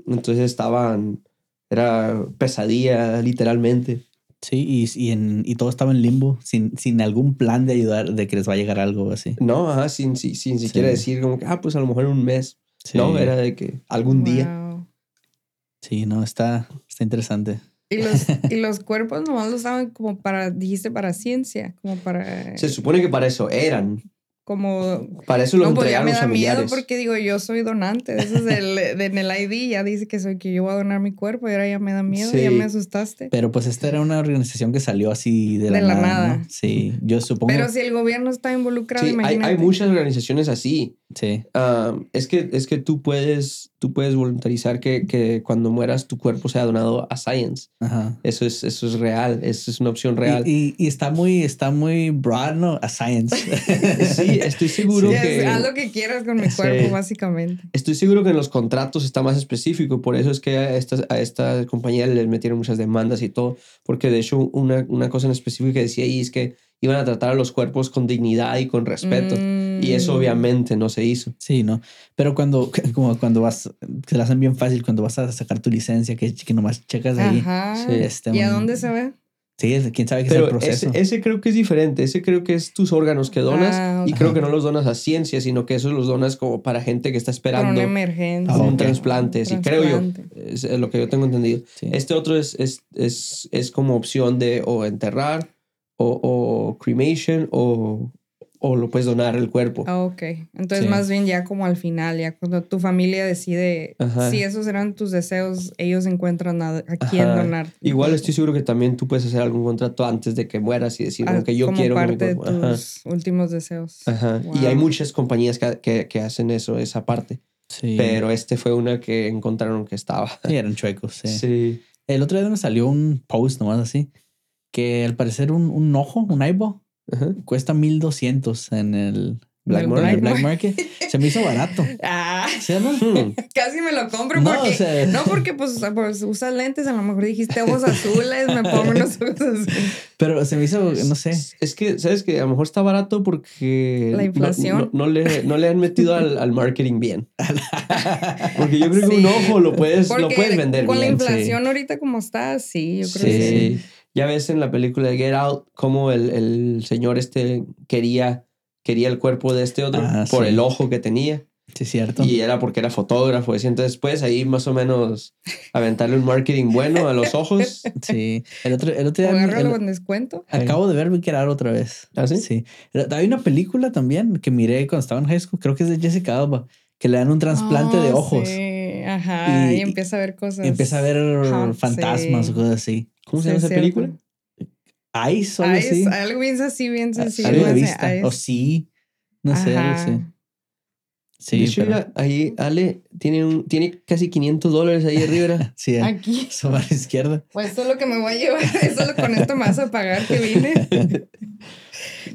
Entonces estaban, era pesadilla, literalmente. Sí, y, y, en, y todo estaba en limbo, sin, sin algún plan de ayudar, de que les va a llegar algo así. No, ajá, sin, sin, sin siquiera Sí. decir como que, ah, pues a lo mejor en un mes. Sí. No, era de que algún día. Sí, no, está, está interesante. Y los, y los cuerpos nomás los usaban como para, dijiste, para ciencia, como para... Se supone que para eso eran. Como... Para eso lo No, pues ya me da miedo porque digo, yo soy donante. Eso es del, de- en el ID, ya dice que soy que yo voy a donar mi cuerpo y ahora ya me da miedo, ya Sí. me asustaste. Pero pues esta era una organización que salió así de la, De la nada. nada. ¿no? Sí, yo supongo. Pero si el gobierno está involucrado, Sí, hay, imagínate. hay muchas organizaciones así. Sí, Ah, es, que, es que tú puedes, tú puedes voluntarizar que, que cuando mueras tu cuerpo sea donado a Science. ajá. Eso es, eso es real, eso es una opción real. Y, y, y está muy, está muy broad, ¿no? A science. Sí, estoy seguro Sí, que... es- haz lo que quieras con mi Sí. cuerpo, básicamente. Estoy seguro que en los contratos está más específico, por eso es que a esta, a esta compañía les metieron muchas demandas y todo, porque de hecho una, una cosa en específico que decía ahí es que iban a tratar a los cuerpos con dignidad y con respeto, y eso Mm. obviamente no se hizo. Sí, ¿no? Pero cuando, como cuando vas, se la hacen bien fácil cuando vas a sacar tu licencia, que, que nomás checas ahí. Ajá. Sí, este, ¿Y a dónde se ve? Sí, quién sabe qué es el proceso. ese, ese creo que es diferente, ese creo que es tus órganos que donas Ah, y ok. creo que no los donas a ciencia, sino que esos los donas como para gente que está esperando una emergencia. Ah, un ok. trasplante, sí, creo yo, es lo que yo tengo entendido. Sí. Este otro es, es, es, es como opción de o enterrar o, o cremation o, o lo puedes donar el cuerpo. Ah, ok. Entonces, Sí. más bien ya como al final, ya cuando tu familia decide Ajá. si esos eran tus deseos, ellos encuentran a, a quién donar. Igual estoy seguro que también tú puedes hacer algún contrato antes de que mueras y decir Ah, como que yo como quiero que mi parte de cuerpo- Ajá. tus últimos deseos. Ajá. Y Wow. hay muchas compañías que, que, que hacen eso, esa parte. Sí. Pero este fue una que encontraron que estaba. Sí, eran chuecos, sí. Sí. El otro día me salió un post nomás así, que al parecer un, un ojo, un eyeball, Ajá. cuesta 1200 en el Black Market. el Black Market. Se me hizo barato. Ah, ¿Sí o no? Hmm. casi me lo compro No, porque o sea- no porque pues, pues usas lentes, a lo mejor dijiste ojos azules, me pongo unos ojos azules. Pero se me hizo, no sé. Es que, ¿sabes que A lo mejor está barato porque... La no- inflación. No, no le, no le han metido al, al marketing bien. Porque yo creo que un ojo lo puedes, lo puedes vender con bien. la inflación ahorita como está, sí, yo creo Sí. que sí. Ya ves en la película de Get Out cómo el, el señor este quería, quería el cuerpo de este otro Ah, por sí. el ojo que tenía. Sí, es cierto. Y era porque era fotógrafo. y entonces después ahí más o menos aventarle un marketing bueno a los ojos. Sí. El otro, el otro día. el- con descuento. acabo de ver Wicked otra vez. ¿Ah, sí? Sí. Hay una película también que miré cuando estaba en high school. Creo que es de Jessica Alba. Que le dan un trasplante de Ah, ojos. sí, Ajá, y, Y- empieza a ver cosas. Y empieza a ver Ajá, fantasmas sí. o cosas así. ¿Cómo se llama esa cierto. película? Ice algo Ice, así. algo bien así, bien sencillo. Algo de así, vista. Ice. O sí. No sé, algo así. Sí, hecho, pero- mira, ahí Ale tiene, un, tiene casi 500 dólares ahí arriba. Sí, eh. Aquí. Su mano izquierda. Pues eso es lo que me voy a llevar. Eso lo- con esto me vas a pagar que vine.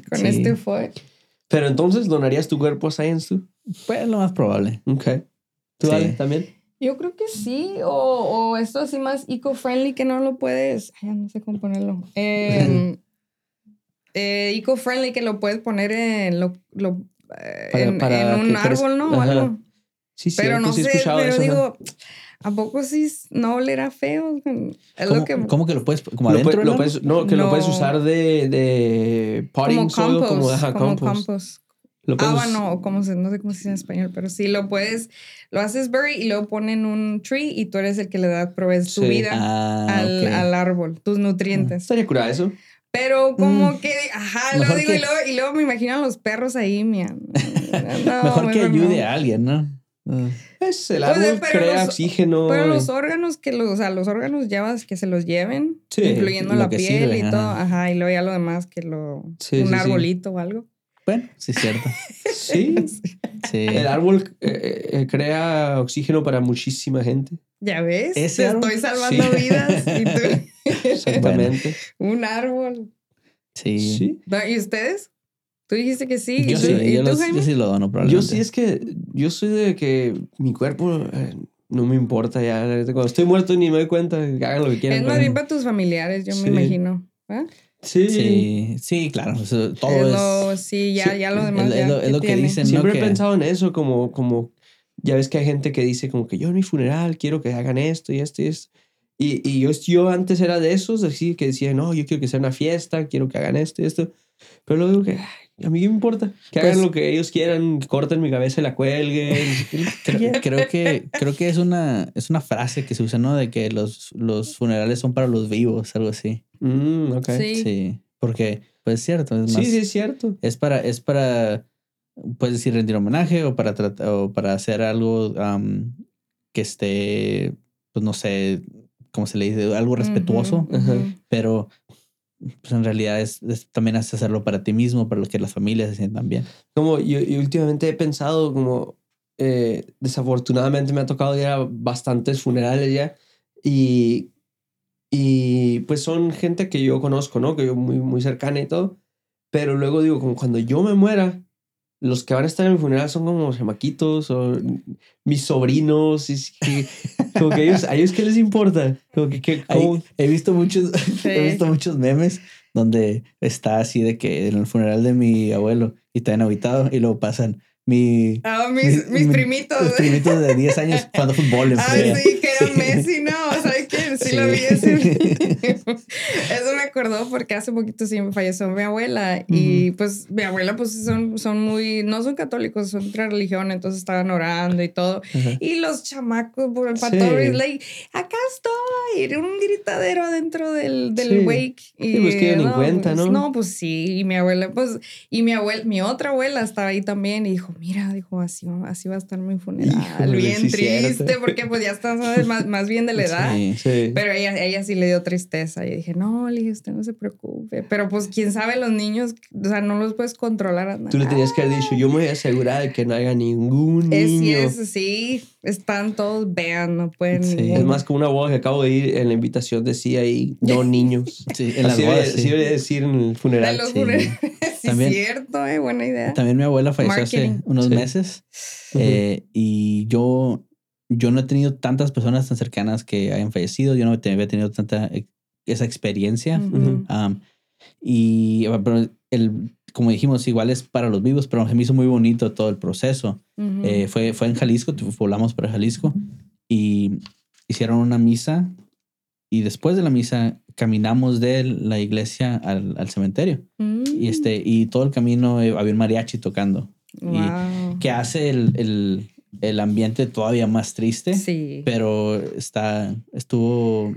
Con Sí. este fue. Pero entonces, ¿donarías tu cuerpo a Science tú? Pues lo más probable. Ok. ¿Tú, Sí. Ale, también? Yo creo que sí. O, o esto así más eco-friendly que no lo puedes. Ay, no sé cómo ponerlo. Eh, eh, eco-friendly que lo puedes poner en, lo, lo, eh, Para- en, para en un árbol, ¿no? O algo. Sí, Pero cierto, no sí he sé, escuchado pero eso, digo, ¿a poco sí no olerá feo? Es ¿Cómo, lo que. cómo que lo puedes? ¿Como Lo, adentro? puede- lo puedes, no, que lo No. puedes usar de, de potting como soil, compost. como, ajá, como compost. compost. Lo puedes- Ah, no, o como se, no sé cómo se dice en español, pero sí lo puedes, lo haces bury y luego ponen un tree y tú eres el que le da, provees tu Sí. vida Ah, al, árbol, tus nutrientes. Estaría curada eso. Pero como Mm. que, ajá, lo digo que- y, luego, y luego me imagino a los perros ahí, mía. No, Mejor que ayude no. a alguien, ¿no? Ah. Es el Pues, árbol crea los- oxígeno. Pero los órganos que los, o sea, los órganos llevas que se los lleven, Sí, incluyendo la piel sirve, y todo, ajá. ajá, y luego ya lo demás que lo, Sí, un sí. arbolito o algo. Bueno, sí es cierto. Sí, Sí. el árbol eh, eh, crea oxígeno para muchísima gente. Ya ves, Ese te árbol. estoy salvando Sí. vidas y tú, Exactamente. un árbol. Sí. Sí. ¿Y ustedes? Tú dijiste que sí. ¿Y Yo tú, sí, ¿y yo, tú, los- yo sí lo dono Yo probablemente. sí es que yo soy de que mi cuerpo eh, no me importa ya. Cuando estoy muerto ni me doy cuenta, que hagan lo que quieran. Es más bien para tus familiares, yo Sí. me imagino. ¿Ah? Sí. Sí, sí, claro. eso- todo Es es. lo- sí, ya, sí, ya lo demás. es ya, lo- es ¿qué lo que tiene? dicen. Siempre ¿no? he que- pensado en eso, como, como, ya ves que hay gente que dice como que yo en mi funeral quiero que hagan esto y esto y esto. Y, y yo, yo antes era de esos, así que decía, no, yo quiero que sea una fiesta, quiero que hagan esto y esto. Pero luego digo que, "Ay, a mí qué me importa, que hagan Pues- lo que ellos quieran, corten mi cabeza y la cuelguen. Creo, creo que creo que es una es una frase que se usa, ¿no? De que los, los funerales son para los vivos, algo así. Mm, ok. Sí. Sí. Porque, pues es cierto. Es Sí, más, sí, es cierto. Es para, es para, puedes decir, rendir homenaje o para tratar, o para hacer algo que esté, pues no sé, ¿cómo se le dice? Algo respetuoso, pero pues en realidad es, es- también hacerlo para ti mismo, para que las familias se sientan. Como yo, yo últimamente he pensado como, eh, desafortunadamente me ha tocado ir a bastantes funerales ya y, y pues son gente que yo conozco, ¿no? Que yo muy, muy cercana y todo. Pero luego digo, como cuando yo me muera, los que van a estar en mi funeral son como chamaquitos o mis sobrinos. Y es que, como que ellos, a ellos qué les importa. Como que, que- Ahí- como- he visto muchos, Sí. he visto muchos memes donde está así de que en el funeral de mi abuelo y está en habitado y luego pasan mi, Ah, mis, mis mi- primitos. mis primitos de 10 años jugando fútbol en Ah, sí, que era Messi, ¿no? ¿Sabes Sí, lo vi Sí. Eso me acordó porque hace poquito sí me falleció mi abuela y pues mi abuela pues son, son muy, no son católicos, son otra religión, entonces estaban orando y todo. Y los chamacos por el Sí. patorris, like, acá estoy, era un gritadero adentro del, del Sí. wake. Y, Sí, pues, que ni cuenta, pues, ¿no? No, pues sí, y mi abuela, pues, y mi abuela, mi otra abuela estaba ahí también y dijo, mira, dijo, así, va- así va a estar mi funeral. Híjole, bien sí, triste, porque pues ya está ¿sabes? más, más bien de la edad. Sí. sí. Pero ella, ella sí le dio tristeza. Y dije, no, le dije, usted no se preocupe. Pero pues quién sabe, los niños, o sea, no los puedes controlar. a Tú le nada. tenías que haber dicho, yo me voy a asegurar de que no haya ningún Es, sí, niño. es, sí, están todos, vean, no pueden. Sí. Es más, como una boda que acabo de ir, en la invitación decía ahí, no niños. Sí, en bodas, debería- sí. debería decir en el funeral. los sí. También- cierto, eh, buena idea. También mi abuela falleció hace Marketing. unos Sí. meses eh, y yo, yo no he tenido tantas personas tan cercanas que hayan fallecido. Yo no había tenido tanta ex- esa experiencia. Ujú. Um, y pero el, como dijimos, igual es para los vivos, pero se me hizo muy bonito todo el proceso. Ujú. Eh, fue, fue en Jalisco, volamos para Jalisco y hicieron una misa y después de la misa caminamos de la iglesia al, al cementerio Mm. y este y todo el camino eh, había un mariachi tocando Wow. que hace el, el, el ambiente todavía más triste Sí. pero está estuvo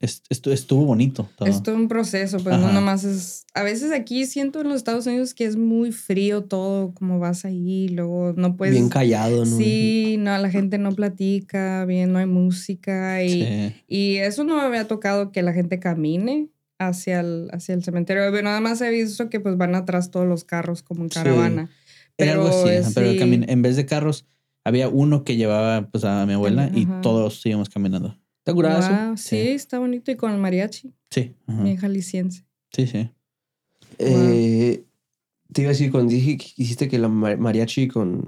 est- estu- estuvo bonito todo. Es todo un proceso, pues no nomás es... A veces aquí siento en los Estados Unidos que es muy frío todo, como vas ahí, luego no puedes... Bien callado, ¿no? Sí, no, la gente no platica bien, no hay música y, Sí. y eso no me había tocado que la gente camine hacia el, hacia el cementerio. Pero nada más he visto que pues van atrás todos los carros como en Sí. caravana. Era algo así, pero sí. camin- en vez de carros había uno que llevaba pues a mi abuela y todos íbamos caminando. ¿Está curado? Wow, sí, Sí. está bonito y con el mariachi, Sí, bien jalisciense. sí, sí. Eh, te iba a decir, cuando dije que hiciste que la ma- mariachi con...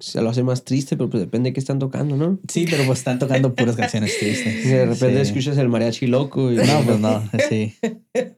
Se lo hace más triste, pero pues depende de qué están tocando, ¿no? Sí, pero pues están tocando puras canciones tristes. De repente Sí. escuchas el mariachi loco y... No, pues no, sí.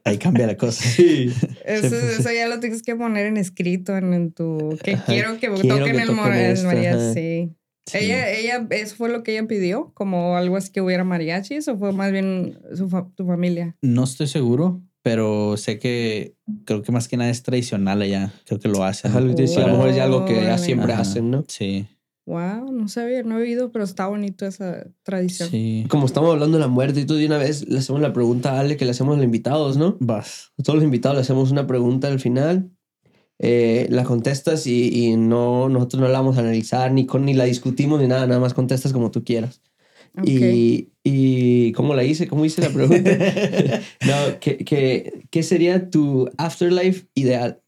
Ahí cambia la cosa. Sí. Eso, pues, eso ya lo tienes que poner en escrito en, en tu... Que Ajá, quiero que quiero toquen que el, mariachi. Sí. Ella, ella, ¿eso fue lo que ella pidió? ¿Como algo así que hubiera mariachis o fue más bien su fa- tu familia? No estoy seguro, pero sé que creo que más que nada es tradicional allá. Creo que lo hacen. Ajá, lo decía, a lo mejor es algo que ya siempre Ajá. hacen, ¿no? Sí, Wow, no sabía, no he oído, pero está bonito esa tradición. sí. Como estamos hablando de la muerte y tú de una vez le hacemos la pregunta a Ale que le hacemos a los invitados, ¿no? Vas. A todos los invitados le hacemos una pregunta al final. eh, la contestas y, y no, nosotros no la vamos a analizar ni, con, ni la discutimos ni nada, nada más contestas como tú quieras. Y, y ¿cómo la hice? ¿Cómo hice la pregunta? no, ¿qué, qué, qué sería tu afterlife ideal?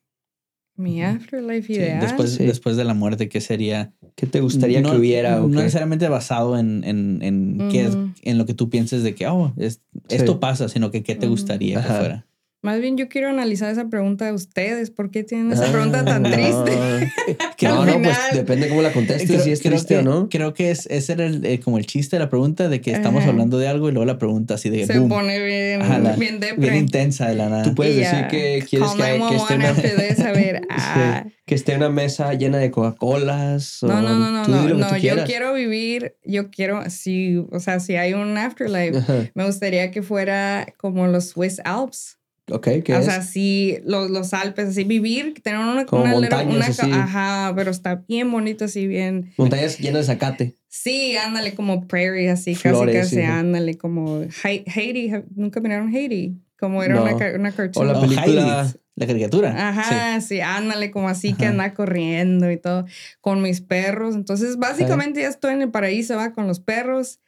Mi afterlife Sí, ideal. Después, Sí. después de la muerte, ¿qué sería? ¿Qué te gustaría no, que hubiera? No necesariamente basado en, en, en, qué en lo que tú pienses de que, oh, es- esto pasa, sino que qué te gustaría que Ajá. fuera. Más bien yo quiero analizar esa pregunta de ustedes. ¿Por qué tienen esa Ah, pregunta tan no. triste? Que no, no, pues depende cómo la contestes, Creo, si es triste que, o no. creo que es, ese era el, eh, como el chiste de la pregunta de que estamos Ajá. hablando de algo y luego la pregunta así de Se boom, pone bien, Ajá, la- bien bien intensa de la nada. Tú puedes Y decir que quieres call que, que esté 911 una, after this, a ver, Sí, ah. que esté una mesa llena de Coca-Colas. No, o no, no, no, tú no, lo que no, tú yo quiero vivir, yo quiero, si, o sea, si hay un afterlife, Ajá. me gustaría que fuera como los Swiss Alps. Ok, ¿qué o es? sea, sí, los, los Alpes, así, vivir, tener una, Como una, montañas, una- así. ajá, pero está bien bonito, así, bien. Montañas llenas de zacate. Sí, ándale, como prairie, así, Flores, casi, casi, sí. ándale, como Hai- Haiti, ¿nunca miraron Haiti? Como era No. una, una O cartoon. la Oh, película- la caricatura. Ajá, sí, ándale, como así que anda corriendo y todo, con mis perros. Entonces, básicamente ya estoy en el paraíso, va con los perros,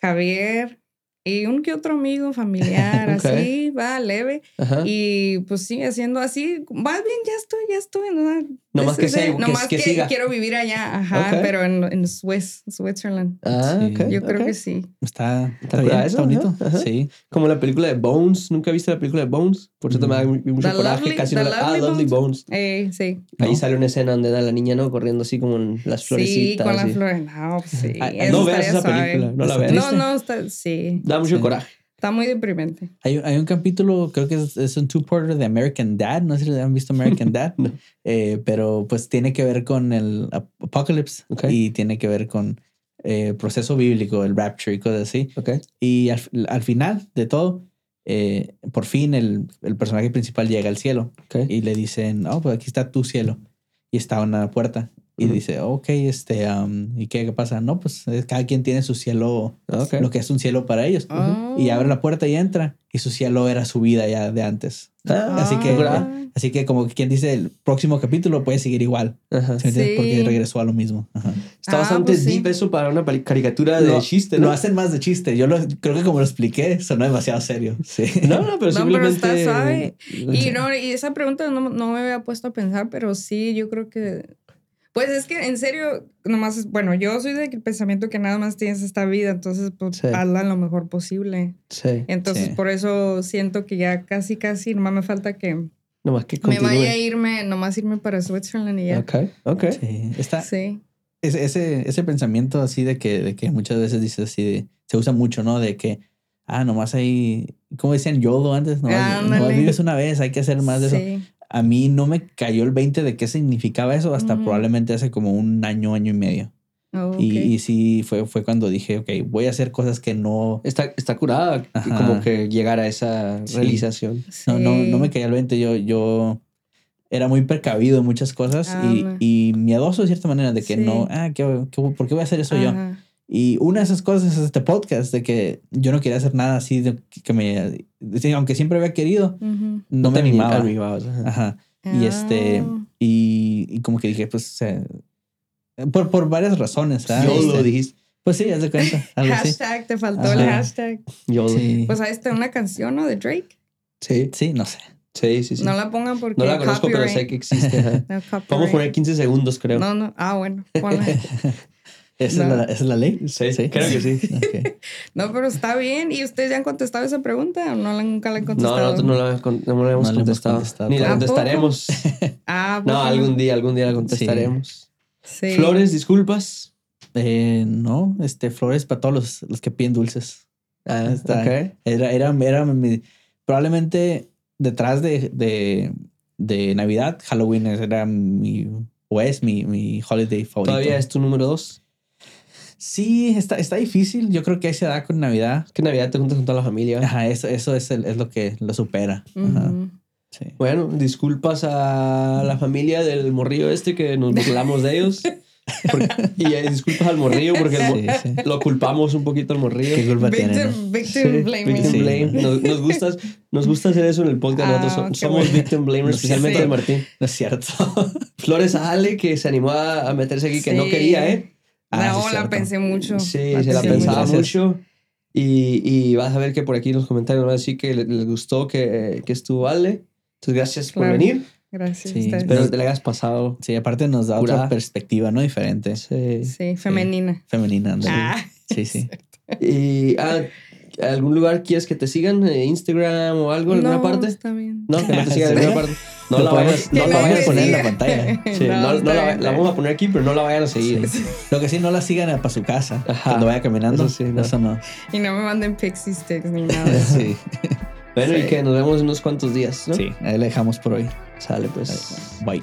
Javier y un que otro amigo familiar, Ok. así, va, leve. Ajá. Y pues sí, haciendo así, más bien ya estoy, ya estoy. ¿no? Nomás que Ese- sea- que- nomás que que, siga. quiero vivir allá, ajá, Ok. pero en, en Swiss, Switzerland. Ah, Sí. ok. Yo creo que sí. Está, está, bien, eso, está bonito. ajá, ajá. Sí. Como la película de Bones. ¿Nunca viste la película de Bones? Por cierto, me da mu- mucho The coraje. Lovely- casi no la- Ah, Lovely Bones. Eh, sí. Ahí No. sale una escena donde da la niña, ¿no? Corriendo así como en las Sí, florecitas. con las flores. No, pues sí. Ah, no veas esa película, no la veas. No, no, está, sí. Da mucho Sí. coraje. Está muy deprimente. Hay, hay un capítulo, creo que es, es un two-parter de American Dad. No sé si han visto American Dad. No. Eh, pero pues tiene que ver con el ap- apocalypse Ok. y tiene que ver con eh, proceso bíblico, el rapture y cosas así. Ok. Y al, al final de todo, eh, por fin el, el personaje principal llega al cielo Ok. y le dicen, oh, pues aquí está tu cielo. Y está una puerta. Y dice, ok, este, um, ¿y qué, pasa? No, pues eh, cada quien tiene su cielo, Ok. lo que es un cielo para ellos. Ah. Y abre la puerta y entra. Y su cielo era su vida ya de antes. Ah, Así que, ¿verdad? así que como quien dice, el próximo capítulo puede seguir igual. Ajá. ¿sí? Sí. Porque regresó a lo mismo. Ajá. Está Ah, bastante pues sí. deep eso para una caricatura de Lo- chiste, Lo ¿no? hacen más de chiste. Yo lo, creo que como lo expliqué, sonó demasiado serio. Sí. No, no, pero No, pero simplemente... está suave. Y no, y esa pregunta no, no me había puesto a pensar, pero sí, yo creo que. Pues es que en serio, nomás, es- bueno, yo soy del pensamiento que nada más tienes esta vida, entonces pues Sí. hazla lo mejor posible. Sí. Entonces Sí. por eso siento que ya casi, casi, nomás me falta que Nomás que Me vaya a irme, nomás irme para Switzerland y ya. Ok, ok. Sí, está, Sí. ese, ese, ese pensamiento así de que, de que muchas veces dices así, de- se usa mucho, ¿no? De que, ah, nomás hay, como decían YOLO antes, nomás, nomás Ándale. vives una vez, hay que hacer más de eso. A mí no me cayó el 20 de qué significaba eso hasta probablemente hace como un año, año y medio. Oh, Y, y sí, fue, fue cuando dije, ok, voy a hacer cosas que no, Está, está curada Ajá. como que llegar a esa Sí. realización. no, no, no me caía el 20. Yo, yo era muy precavido en muchas cosas y, y miedoso de cierta manera de que Sí. no, ah, ¿qué, qué- por qué voy a hacer eso yo? Y una de esas cosas es este podcast, de que yo no quería hacer nada así, de que me, aunque siempre había querido, Ujú. no me te animaba. ajá. Y este, Ah. y, y como que dije, pues, sea, por, por varias razones, ¿verdad? Yo lo Este, dijiste. Pues sí, haz de cuenta, algo así. Hashtag, te faltó el Ajá. hashtag. Yo Sí, Pues ahí está una canción, ¿no? De Drake. sí, sí, no sé. sí, sí, sí. No la pongan porque. No la conozco, pero sé copyright. que existe. No, copyright. Vamos a poner 15 segundos, creo. No, no. Ah, bueno. ponla. ¿Esa, No. es, la, esa es la ley? Sí, creo que sí. No, pero está bien. ¿Y ustedes ya han contestado esa pregunta o no la, nunca la han No, contestado? nosotros no la, con- no la hemos No la hemos contestado. contestado Ni la contestaremos. Ah, No, ¿poco algún día, algún día la contestaremos. Sí. Flores, disculpas. Eh, no, este, flores para todos los, los que piden dulces. Ah, Está- ok. Era, era, era mi- probablemente detrás de, de, de Navidad, Halloween era mi, o es mi, mi holiday favorito. Todavía es tu número dos. Sí, está, está difícil. Yo creo que ahí se da con Navidad. Es que Navidad te juntas con toda la familia. Ajá, eso, eso es, el- es lo que lo supera. Ajá, Ujú. sí. Bueno, disculpas a la familia del morrillo este que nos burlamos de ellos. Porque- y eh, disculpas al morrillo porque el Sí, sí. lo culpamos un poquito al morrillo. ¿Qué culpa tiene? no? Victim, victim Sí, blaming. victim Sí. blame. Nos, nos gusta, nos gusta hacer eso en el podcast. Ah, Nosotros somos bueno. victim blamers, especialmente sí. de Martín. No es cierto. Flores a Ale que se animó a, a meterse aquí, que no quería, ¿eh? Ah, no, sí, la pensé mucho. Sí, se la pensaba gracias. mucho. Y, y vas a ver que por aquí en los comentarios va a decir que le- les gustó que, que estuvo Ale. Entonces, gracias por Claro. venir. Gracias Sí. Espero que te la hayas pasado. Sí, aparte nos da Curada. otra perspectiva, ¿no? Diferente. Sí. Sí, femenina. Femenina. Ah, Sí, sí. Y ah, ¿algún lugar quieres que te sigan? Eh, ¿Instagram o algo? ¿En alguna no, parte? Está bien. No, que no te sigan en alguna parte. No la vayas, no la a poner en la pantalla. Sí, no, no está la, vamos a poner aquí, pero no la vayan a seguir. Sí. Lo que sí, no la sigan para su casa. Ajá. Cuando vaya caminando. Eso sí, no. Eso no. Y no me manden pixie sticks ni nada. Sí. Bueno, y que nos vemos en unos cuantos días, ¿no? Sí, ahí la dejamos por hoy. Sale, pues. Bye.